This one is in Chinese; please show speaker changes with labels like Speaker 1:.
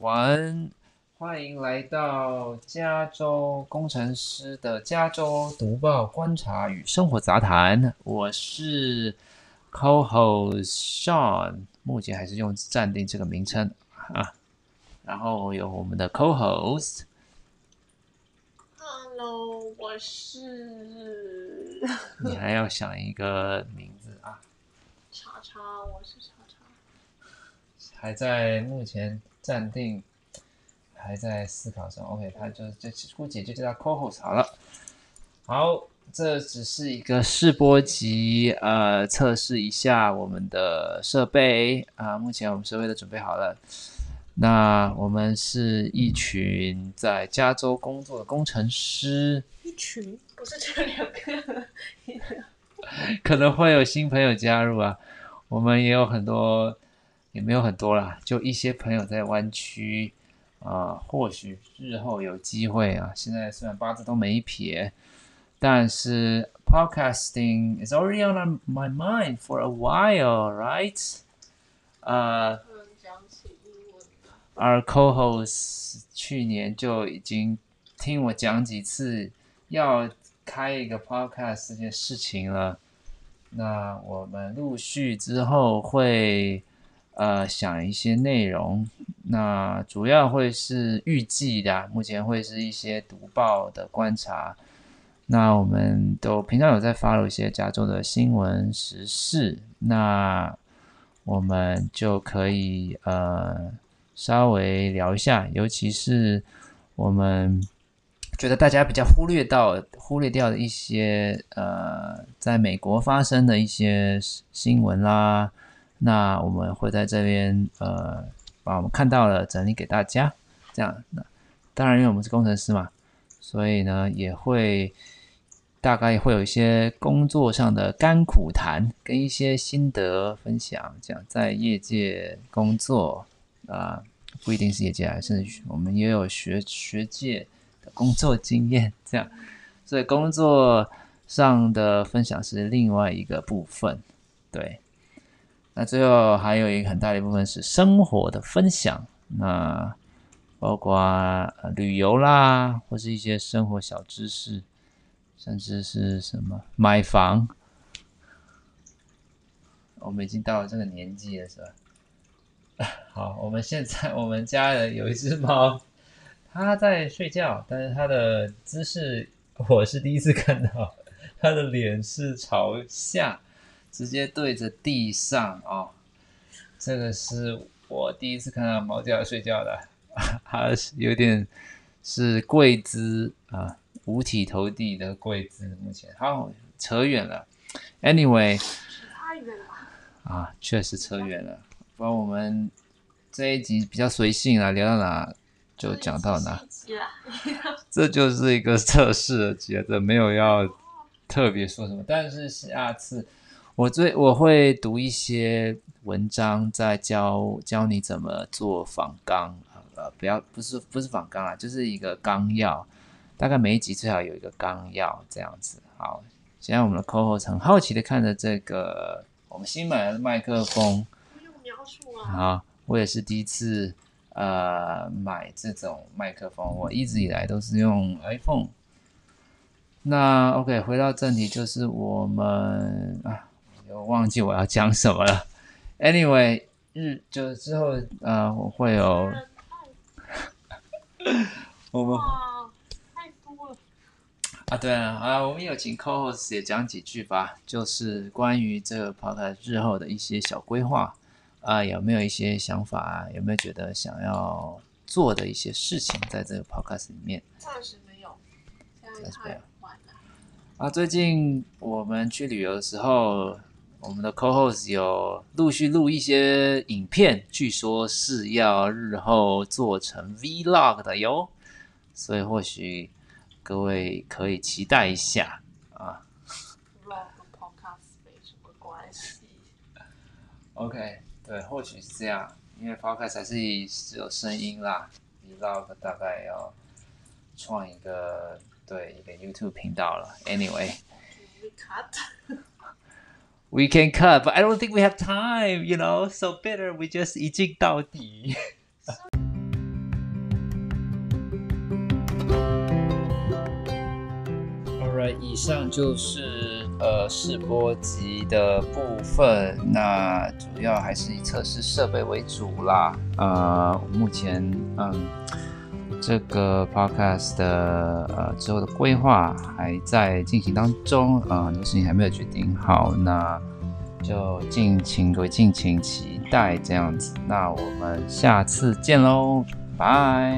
Speaker 1: 晚安，欢迎来到加州工程师的加州读报观察与生活杂谈。我是 Co-host Sean，目前还是用暂定这个名称啊。然后有我们的
Speaker 2: Co-host，Hello，我是
Speaker 1: 你还要想一个名字啊？
Speaker 2: 查查，我是查查。
Speaker 1: 还在目前暂定，还在思考中。OK，他就就估计就叫他 co-host 好了。好，这只是一个试播集，呃，测试一下我们的设备啊、目前我们设备都准备好了。那我们是一群在加州工作的工程师，
Speaker 2: 一群不是只有两个，
Speaker 1: 可能会有新朋友加入啊。我们也有很多，也没有很多啦，就一些朋友在湾区啊、或许日后有机会啊。现在虽然八字都没一撇，但是 podcasting is already on my mind for a while, right? 呃、，our co-host 去年就已经听我讲几次要开一个 podcast 这件事情了。那我们陆续之后会呃想一些内容，那主要会是预计的，目前会是一些读报的观察。那我们都平常有在 follow 一些加州的新闻时事，那我们就可以呃稍微聊一下，尤其是我们觉得大家比较忽略到、忽略掉的一些呃，在美国发生的一些新闻啦，那我们会在这边呃把我们看到了整理给大家，这样。那当然，因为我们是工程师嘛，所以呢也会大概会有一些工作上的甘苦谈，跟一些心得分享，这样在业界工作啊、不一定是业界还是我们也有学学界的工作经验，这样，所以工作上的分享是另外一个部分，对。那最后还有一个很大的一部分是生活的分享，那包括、旅游啦，或是一些生活小知识，甚至是什么买房。我们已经到了这个年纪了，是吧？好，我们现在我们家的有一只猫，它在睡觉，但是它的姿势我是第一次看到，它的脸是朝下，直接对着地上哦。这个是我第一次看到猫这样睡觉的，它是有点是跪姿啊，五体投地的跪姿。目前好扯远了，anyway。
Speaker 2: 太远了。
Speaker 1: 啊，确实扯远了。不然我们这一集比较随性啊，聊到哪就讲到哪。这就是一个测试的节奏，没有要特别说什么。但是下次我最我会读一些文章，在教教你怎么做仿纲。呃，不要不是不是仿纲啊，就是一个纲要。大概每一集最好有一个纲要这样子。好，现在我们的 co-host 很好奇的看着这个我们新买的麦克风。
Speaker 2: 不用描述啊。
Speaker 1: 好，我也是第一次呃买这种麦克风，我一直以来都是用 iPhone。那 OK，回到正题，就是我们啊，我忘记我要讲什么了。Anyway，日就之后呃，我会有我们，
Speaker 2: 太多了。
Speaker 1: 啊，对啊，啊，我们有请 co-host 也讲几句吧，就是关于这个 podcast 日后的一些小规划啊，有没有一些想法啊？有没有觉得想要做的一些事情在这个 podcast 里面
Speaker 2: 暂时没有，
Speaker 1: 暂时没有。啊？最近我们去旅游的时候，我们的 co-host 有陆续录一些影片，据说是要日后做成 vlog 的哟，所以或许各位可以期待一下啊。
Speaker 2: vlog 跟 podcast 没什么关系。
Speaker 1: OK，对，或许是这样，因为 Podcast 还是只有声音啦，Vlog 大概要创一个对一个 YouTube 频道了。Anyway，We can cut, but I don't think we have time, you know. So better we just 一镜到底。Alright, 以上就是呃试播集的部分，那主要还是以测试设备为主啦。呃，目前嗯。这个 podcast 的呃之后的规划还在进行当中，啊、很多事情还没有决定好，那就敬请各位敬请期待这样子。那我们下次见喽，拜。